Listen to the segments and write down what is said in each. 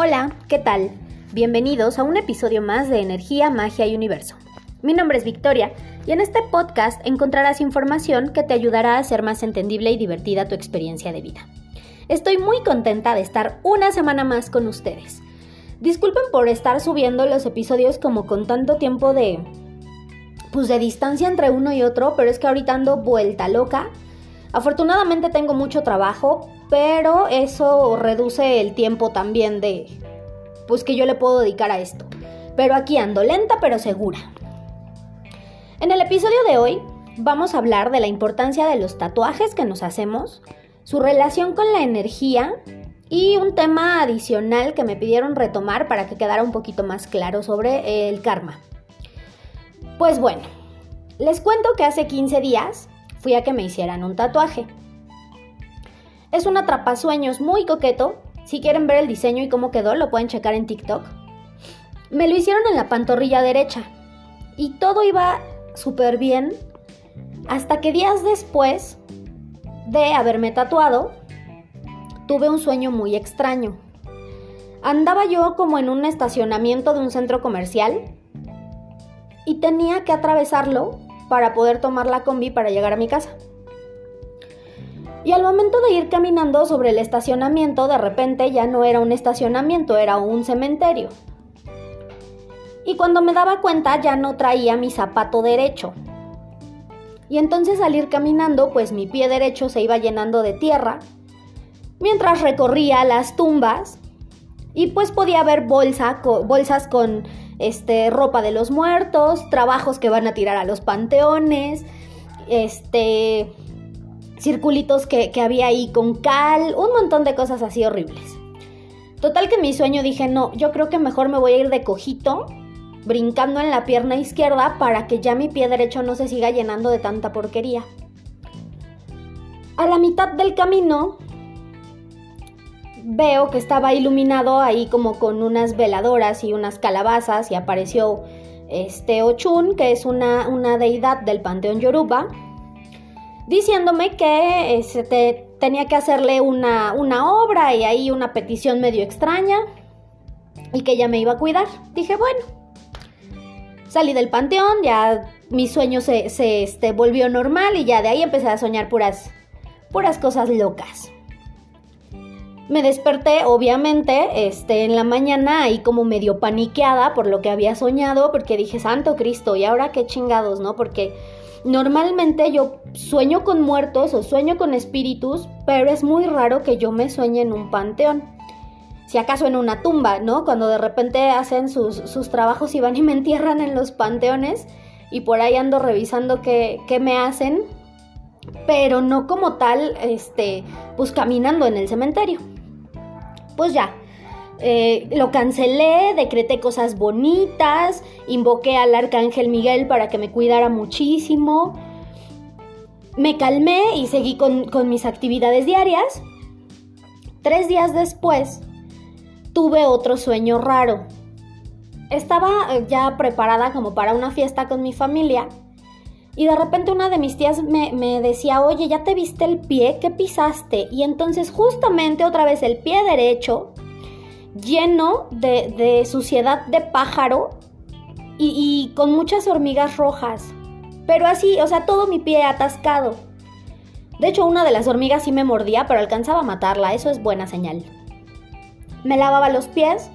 Hola, ¿qué tal? Bienvenidos a un episodio más de Energía, Magia y Universo. Mi nombre es Victoria y en este podcast encontrarás información que te ayudará a hacer más entendible y divertida tu experiencia de vida. Estoy muy contenta de estar una semana más con ustedes. Disculpen por estar subiendo los episodios como con tanto tiempo de pues de distancia entre uno y otro, pero es que ahorita ando vuelta loca. Afortunadamente tengo mucho trabajo, pero eso reduce el tiempo también de pues que yo le puedo dedicar a esto. Pero aquí ando lenta pero segura. En el episodio de hoy vamos a hablar de la importancia de los tatuajes que nos hacemos, su relación con la energía y un tema adicional que me pidieron retomar para que quedara un poquito más claro sobre el karma. Pues bueno, les cuento que hace 15 días fui a que me hicieran un tatuaje. Es un atrapasueños muy coqueto. Si quieren ver el diseño y cómo quedó, lo pueden checar en TikTok. Me lo hicieron en la pantorrilla derecha. Y todo iba súper bien. Hasta que días después de haberme tatuado, tuve un sueño muy extraño. Andaba yo como en un estacionamiento de un centro comercial y tenía que atravesarlo para poder tomar la combi para llegar a mi casa. Y al momento de ir caminando sobre el estacionamiento, de repente ya no era un estacionamiento, era un cementerio. Y cuando me daba cuenta ya no traía mi zapato derecho. Y entonces al ir caminando, pues mi pie derecho se iba llenando de tierra, mientras recorría las tumbas y pues podía ver bolsa, bolsas con este, ropa de los muertos, trabajos que van a tirar a los panteones, este, circulitos que, había ahí con cal, un montón de cosas así horribles. Total que mi sueño dije, no, yo creo que mejor me voy a ir de cojito, brincando en la pierna izquierda para que ya mi pie derecho no se siga llenando de tanta porquería. A la mitad del camino veo que estaba iluminado ahí como con unas veladoras y unas calabazas y apareció este Ochun, que es una, una deidad del panteón yoruba, diciéndome que este, tenía que hacerle una, una obra y ahí una petición medio extraña y que ella me iba a cuidar. Dije, bueno, salí del panteón, ya mi sueño se, se este, volvió normal y ya de ahí empecé a soñar puras, puras cosas locas. Me desperté, obviamente, este, en la mañana ahí como medio paniqueada por lo que había soñado, porque dije, Santo Cristo, ¿y ahora qué chingados, no? Porque Normalmente yo sueño con muertos o sueño con espíritus, pero es muy raro que yo me sueñe en un panteón. Si acaso en una tumba, ¿no? Cuando de repente hacen sus, sus trabajos y van y me entierran en los panteones y por ahí ando revisando qué, qué me hacen, pero no como tal, este, pues caminando en el cementerio. Pues ya, eh, lo cancelé, decreté cosas bonitas, invoqué al arcángel Miguel para que me cuidara muchísimo. Me calmé y seguí con, con mis actividades diarias. Tres días después, tuve otro sueño raro. Estaba eh, ya preparada como para una fiesta con mi familia y de repente una de mis tías me, decía, oye, ¿ya te viste el pie? ¿Qué pisaste? Y entonces justamente otra vez el pie derecho lleno de, suciedad de pájaro y, con muchas hormigas rojas. Pero así, o sea, todo mi pie atascado. De hecho, una de las hormigas sí me mordía, pero alcanzaba a matarla, eso es buena señal. Me lavaba los pies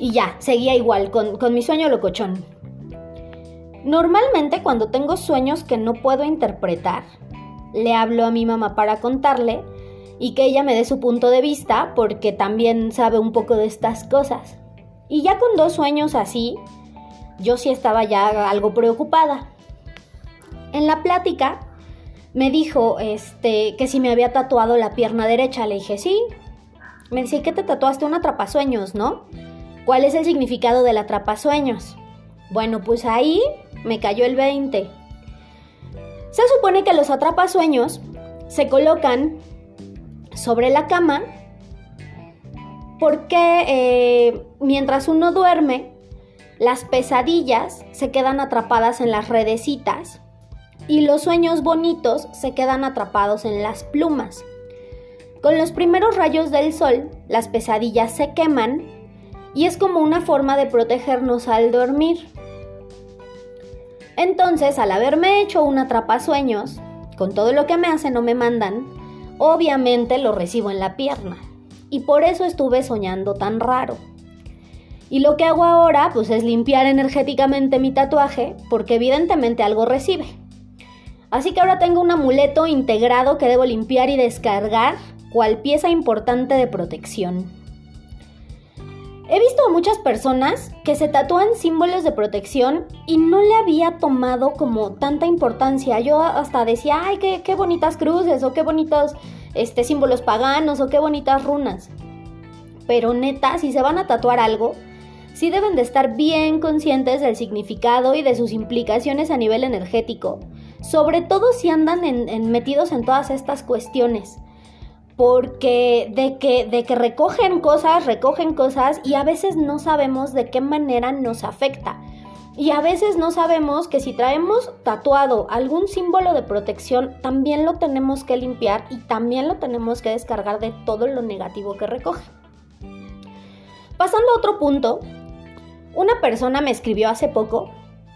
y ya, seguía igual, con, con mi sueño locochón. Normalmente cuando tengo sueños que no puedo interpretar, le hablo a mi mamá para contarle y que ella me dé su punto de vista porque también sabe un poco de estas cosas. Y ya con dos sueños así, yo sí estaba ya algo preocupada. En la plática me dijo este, que si me había tatuado la pierna derecha. Le dije, sí. Me dice, que te tatuaste un atrapasueños, no? ¿Cuál es el significado del atrapasueños? Bueno, pues ahí me cayó el 20. Se supone que los atrapasueños se colocan sobre la cama porque eh, mientras uno duerme, las pesadillas se quedan atrapadas en las redecitas y los sueños bonitos se quedan atrapados en las plumas. Con los primeros rayos del sol, las pesadillas se queman y es como una forma de protegernos al dormir. Entonces, al haberme hecho una atrapasueños, con todo lo que me hacen o me mandan, obviamente lo recibo en la pierna. Y por eso estuve soñando tan raro. Y lo que hago ahora, pues es limpiar energéticamente mi tatuaje, porque evidentemente algo recibe. Así que ahora tengo un amuleto integrado que debo limpiar y descargar, cual pieza importante de protección. He visto a muchas personas que se tatúan símbolos de protección y no le había tomado como tanta importancia. Yo hasta decía, ay, qué, bonitas cruces o qué bonitos este, símbolos paganos o qué bonitas runas. Pero neta, si se van a tatuar algo, sí deben de estar bien conscientes del significado y de sus implicaciones a nivel energético. Sobre todo si andan metidos en todas estas cuestiones porque de que, de que recogen cosas, recogen cosas y a veces no sabemos de qué manera nos afecta. Y a veces no sabemos que si traemos tatuado algún símbolo de protección, también lo tenemos que limpiar y también lo tenemos que descargar de todo lo negativo que recoge. Pasando a otro punto, una persona me escribió hace poco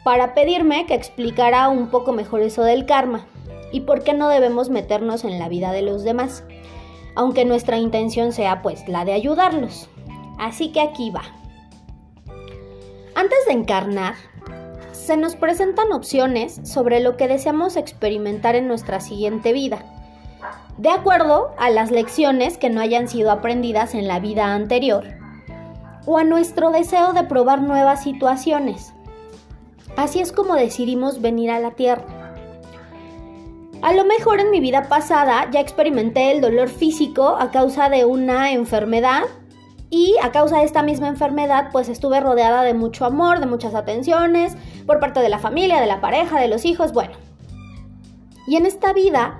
para pedirme que explicara un poco mejor eso del karma y por qué no debemos meternos en la vida de los demás aunque nuestra intención sea pues la de ayudarlos. Así que aquí va. Antes de encarnar, se nos presentan opciones sobre lo que deseamos experimentar en nuestra siguiente vida, de acuerdo a las lecciones que no hayan sido aprendidas en la vida anterior, o a nuestro deseo de probar nuevas situaciones. Así es como decidimos venir a la Tierra. A lo mejor en mi vida pasada ya experimenté el dolor físico a causa de una enfermedad y a causa de esta misma enfermedad pues estuve rodeada de mucho amor, de muchas atenciones por parte de la familia, de la pareja, de los hijos, bueno. Y en esta vida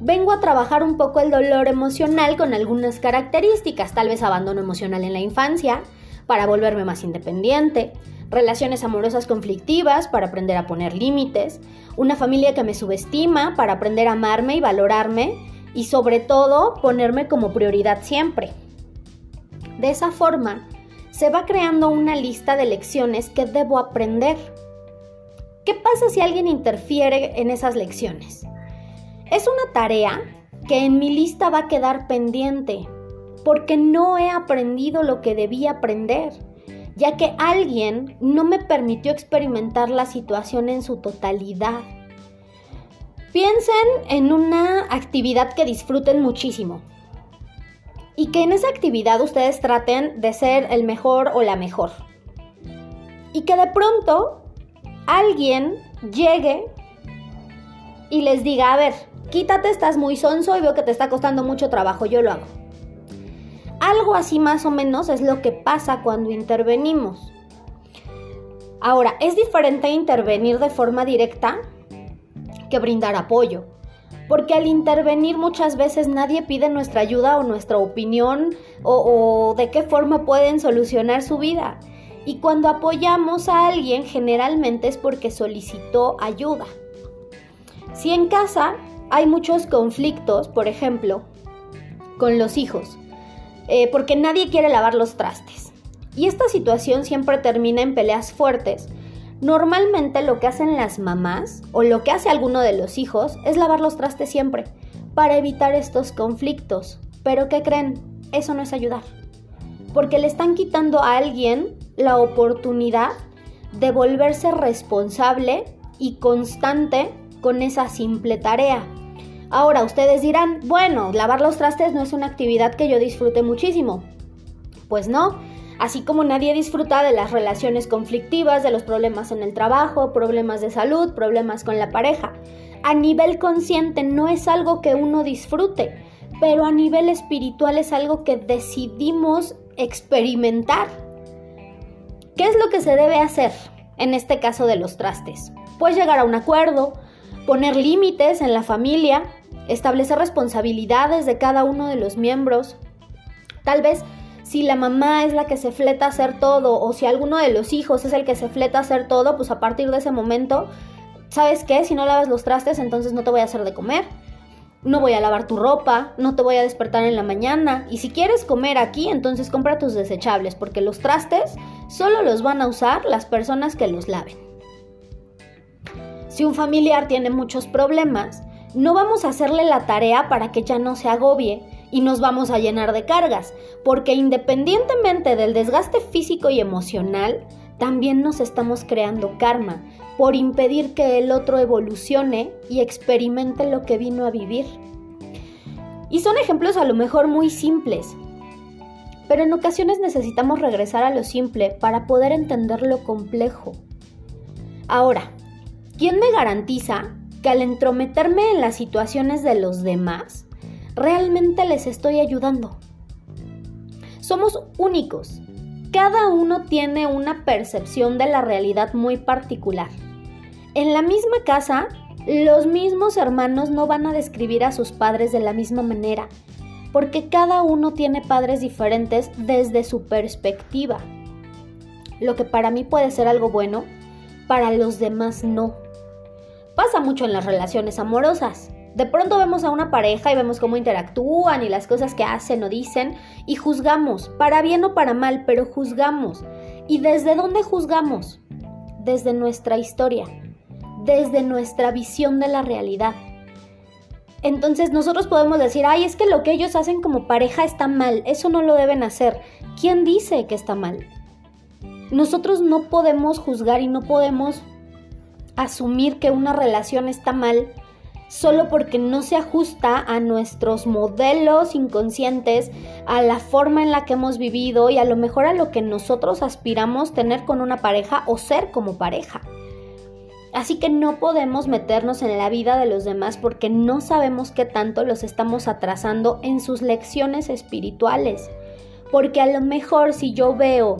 vengo a trabajar un poco el dolor emocional con algunas características, tal vez abandono emocional en la infancia, para volverme más independiente, relaciones amorosas conflictivas para aprender a poner límites, una familia que me subestima para aprender a amarme y valorarme y sobre todo ponerme como prioridad siempre. De esa forma, se va creando una lista de lecciones que debo aprender. ¿Qué pasa si alguien interfiere en esas lecciones? Es una tarea que en mi lista va a quedar pendiente porque no he aprendido lo que debía aprender ya que alguien no me permitió experimentar la situación en su totalidad. Piensen en una actividad que disfruten muchísimo y que en esa actividad ustedes traten de ser el mejor o la mejor. Y que de pronto alguien llegue y les diga, a ver, quítate, estás muy sonso y veo que te está costando mucho trabajo, yo lo hago. Algo así más o menos es lo que pasa cuando intervenimos. Ahora, es diferente intervenir de forma directa que brindar apoyo, porque al intervenir muchas veces nadie pide nuestra ayuda o nuestra opinión o, de qué forma pueden solucionar su vida. Y cuando apoyamos a alguien generalmente es porque solicitó ayuda. Si en casa hay muchos conflictos, por ejemplo, con los hijos, eh, porque nadie quiere lavar los trastes. Y esta situación siempre termina en peleas fuertes. Normalmente lo que hacen las mamás o lo que hace alguno de los hijos es lavar los trastes siempre para evitar estos conflictos. Pero ¿qué creen? Eso no es ayudar. Porque le están quitando a alguien la oportunidad de volverse responsable y constante con esa simple tarea. Ahora, ustedes dirán, bueno, lavar los trastes no es una actividad que yo disfrute muchísimo. Pues no, así como nadie disfruta de las relaciones conflictivas, de los problemas en el trabajo, problemas de salud, problemas con la pareja. A nivel consciente no es algo que uno disfrute, pero a nivel espiritual es algo que decidimos experimentar. ¿Qué es lo que se debe hacer en este caso de los trastes? Pues llegar a un acuerdo, poner límites en la familia, establecer responsabilidades de cada uno de los miembros. Tal vez si la mamá es la que se fleta a hacer todo o si alguno de los hijos es el que se fleta a hacer todo, pues a partir de ese momento, ¿sabes qué? Si no lavas los trastes, entonces no te voy a hacer de comer. no voy a lavar tu ropa, no te voy a despertar en la mañana y si quieres comer aquí, entonces compra tus desechables porque los trastes solo los van a usar las personas que los laven. Si un familiar tiene muchos problemas, no vamos a hacerle la tarea para que ya no se agobie y nos vamos a llenar de cargas, porque independientemente del desgaste físico y emocional, también nos estamos creando karma por impedir que el otro evolucione y experimente lo que vino a vivir. Y son ejemplos a lo mejor muy simples, pero en ocasiones necesitamos regresar a lo simple para poder entender lo complejo. Ahora, ¿quién me garantiza que al entrometerme en las situaciones de los demás, realmente les estoy ayudando? Somos únicos cada uno tiene una percepción de la realidad muy particular. En la misma casa, los mismos hermanos no van a describir a sus padres de la misma manera, porque cada uno tiene padres diferentes desde su perspectiva. Lo que para mí puede ser algo bueno, para los demás no. Pasa mucho en las relaciones amorosas. De pronto vemos a una pareja y vemos cómo interactúan y las cosas que hacen o dicen y juzgamos, para bien o para mal, pero juzgamos. ¿Y desde dónde juzgamos? Desde nuestra historia, desde nuestra visión de la realidad. Entonces nosotros podemos decir, ay, es que lo que ellos hacen como pareja está mal, eso no lo deben hacer. ¿Quién dice que está mal? Nosotros no podemos juzgar y no podemos asumir que una relación está mal solo porque no se ajusta a nuestros modelos inconscientes, a la forma en la que hemos vivido y a lo mejor a lo que nosotros aspiramos tener con una pareja o ser como pareja. Así que no podemos meternos en la vida de los demás porque no sabemos qué tanto los estamos atrasando en sus lecciones espirituales. Porque a lo mejor si yo veo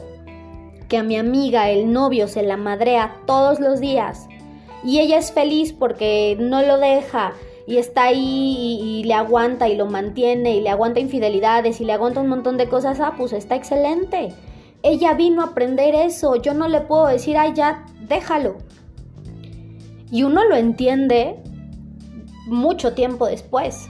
que a mi amiga el novio se la madrea todos los días, y ella es feliz porque no lo deja y está ahí y, le aguanta y lo mantiene y le aguanta infidelidades y le aguanta un montón de cosas, ah, pues está excelente. Ella vino a aprender eso, yo no le puedo decir, ay, ya, déjalo. Y uno lo entiende mucho tiempo después.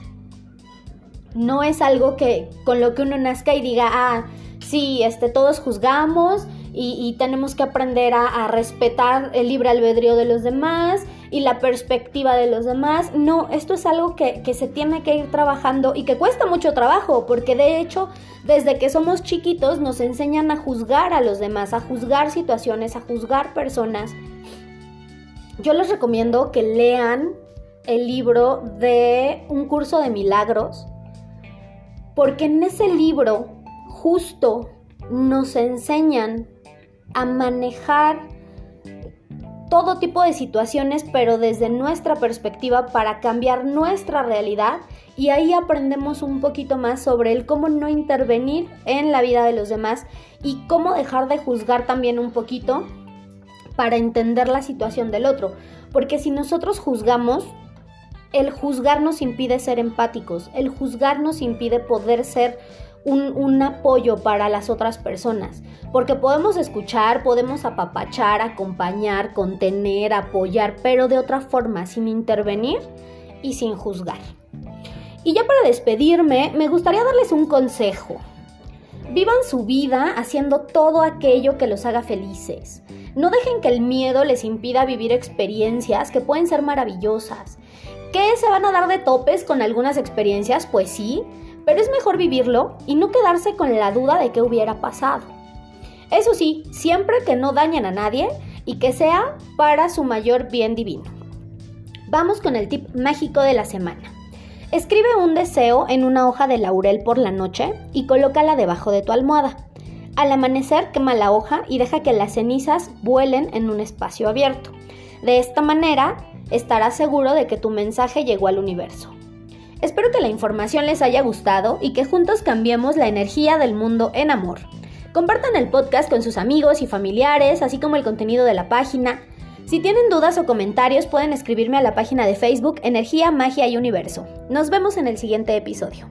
No es algo que con lo que uno nazca y diga, ah, sí, este, todos juzgamos y, tenemos que aprender a, respetar el libre albedrío de los demás y la perspectiva de los demás. No, esto es algo que, se tiene que ir trabajando y que cuesta mucho trabajo, porque de hecho, desde que somos chiquitos nos enseñan a juzgar a los demás, a juzgar situaciones, a juzgar personas. Yo les recomiendo que lean el libro de un curso de milagros, porque en ese libro justo nos enseñan a manejar todo tipo de situaciones, pero desde nuestra perspectiva para cambiar nuestra realidad y ahí aprendemos un poquito más sobre el cómo no intervenir en la vida de los demás y cómo dejar de juzgar también un poquito para entender la situación del otro. Porque si nosotros juzgamos, el juzgar nos impide ser empáticos, el juzgar nos impide poder ser un, apoyo para las otras personas, porque podemos escuchar, podemos apapachar, acompañar, contener, apoyar, pero de otra forma, sin intervenir y sin juzgar. Y ya para despedirme, me gustaría darles un consejo. Vivan su vida haciendo todo aquello que los haga felices. No dejen que el miedo les impida vivir experiencias que pueden ser maravillosas. ¿Qué se van a dar de topes con algunas experiencias? Pues sí, pero es mejor vivirlo y no quedarse con la duda de qué hubiera pasado. Eso sí, siempre que no dañen a nadie y que sea para su mayor bien divino. Vamos con el tip mágico de la semana. Escribe un deseo en una hoja de laurel por la noche y colócala debajo de tu almohada. Al amanecer quema la hoja y deja que las cenizas vuelen en un espacio abierto. De esta manera estarás seguro de que tu mensaje llegó al universo. Espero que la información les haya gustado y que juntos cambiemos la energía del mundo en amor. Compartan el podcast con sus amigos y familiares, así como el contenido de la página. Si tienen dudas o comentarios pueden escribirme a la página de Facebook Energía, Magia y Universo. Nos vemos en el siguiente episodio.